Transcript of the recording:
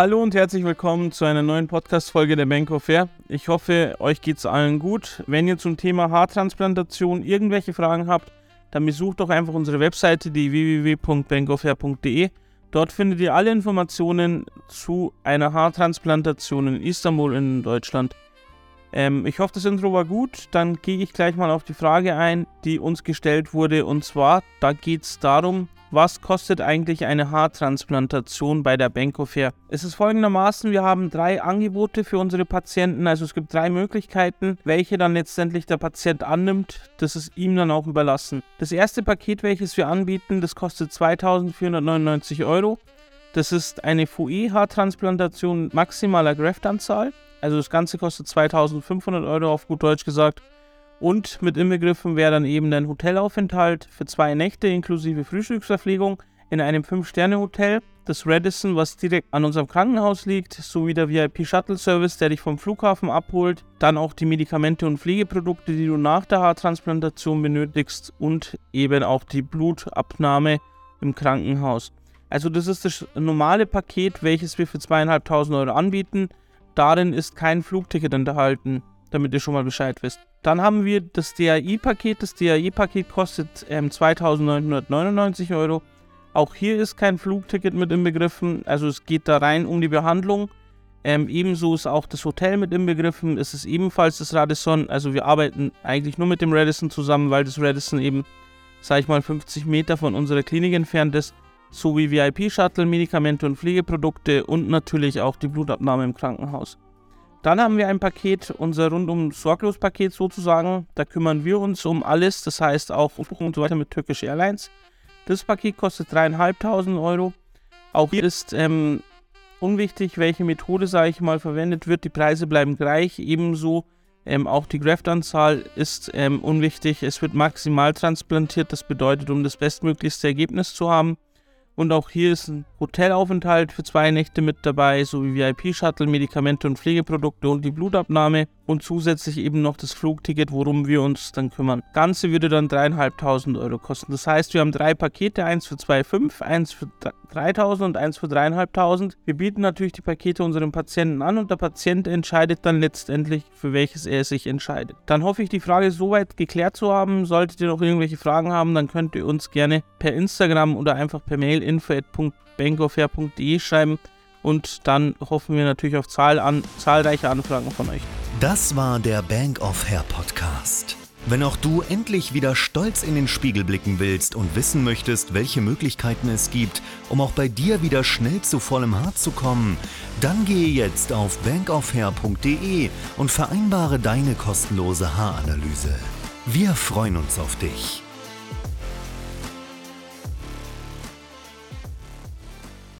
Hallo und herzlich willkommen zu einer neuen Podcast-Folge der Bank of Fair. Ich hoffe, euch geht es allen gut. Wenn ihr zum Thema Haartransplantation irgendwelche Fragen habt, dann besucht doch einfach unsere Webseite, die www.bankofair.de. Dort findet ihr alle Informationen zu einer Haartransplantation in Istanbul in Deutschland. Ähm, ich hoffe, das Intro war gut. Dann gehe ich gleich mal auf die Frage ein, die uns gestellt wurde. Und zwar, da geht es darum, was kostet eigentlich eine Haartransplantation bei der Benko Fair? Es ist folgendermaßen, wir haben drei Angebote für unsere Patienten, also es gibt drei Möglichkeiten, welche dann letztendlich der Patient annimmt, das ist ihm dann auch überlassen. Das erste Paket, welches wir anbieten, das kostet 2499 Euro. Das ist eine FUE-Haartransplantation maximaler Graftanzahl. Also das Ganze kostet 2500 Euro auf gut Deutsch gesagt. Und mit inbegriffen wäre dann eben ein Hotelaufenthalt für zwei Nächte inklusive Frühstücksverpflegung in einem 5-Sterne-Hotel, das Radisson, was direkt an unserem Krankenhaus liegt, sowie der VIP-Shuttle-Service, der dich vom Flughafen abholt, dann auch die Medikamente und Pflegeprodukte, die du nach der Haartransplantation benötigst und eben auch die Blutabnahme im Krankenhaus. Also das ist das normale Paket, welches wir für zweieinhalbtausend Euro anbieten. Darin ist kein Flugticket enthalten, damit ihr schon mal Bescheid wisst. Dann haben wir das DAI-Paket. Das DAI-Paket kostet ähm, 2.999 Euro. Auch hier ist kein Flugticket mit inbegriffen. Also es geht da rein um die Behandlung. Ähm, ebenso ist auch das Hotel mit inbegriffen. Es ist ebenfalls das Radisson. Also wir arbeiten eigentlich nur mit dem Radisson zusammen, weil das Radisson eben, sag ich mal, 50 Meter von unserer Klinik entfernt ist. Sowie VIP-Shuttle, Medikamente und Pflegeprodukte und natürlich auch die Blutabnahme im Krankenhaus. Dann haben wir ein Paket, unser rundum sorglos Paket sozusagen. Da kümmern wir uns um alles, das heißt auch Buchung und so weiter mit Turkish Airlines. Das Paket kostet 3.500 Euro. Auch hier ist ähm, unwichtig, welche Methode, sage ich mal, verwendet wird. Die Preise bleiben gleich. Ebenso ähm, auch die Graftanzahl ist ähm, unwichtig. Es wird maximal transplantiert. Das bedeutet, um das bestmöglichste Ergebnis zu haben, und auch hier ist ein Hotelaufenthalt für zwei Nächte mit dabei, sowie VIP-Shuttle, Medikamente und Pflegeprodukte und die Blutabnahme und zusätzlich eben noch das Flugticket, worum wir uns dann kümmern. Das Ganze würde dann 3.500 Euro kosten. Das heißt, wir haben drei Pakete, eins für 2,5, eins für 3.000 und eins für 3.500. Wir bieten natürlich die Pakete unseren Patienten an und der Patient entscheidet dann letztendlich, für welches er sich entscheidet. Dann hoffe ich, die Frage soweit geklärt zu haben. Solltet ihr noch irgendwelche Fragen haben, dann könnt ihr uns gerne per Instagram oder einfach per Mail info.bankofair.de schreiben und dann hoffen wir natürlich auf Zahl an, zahlreiche Anfragen von euch. Das war der Bank of Hair Podcast. Wenn auch du endlich wieder stolz in den Spiegel blicken willst und wissen möchtest, welche Möglichkeiten es gibt, um auch bei dir wieder schnell zu vollem Haar zu kommen, dann gehe jetzt auf bankofhair.de und vereinbare deine kostenlose Haaranalyse. Wir freuen uns auf dich.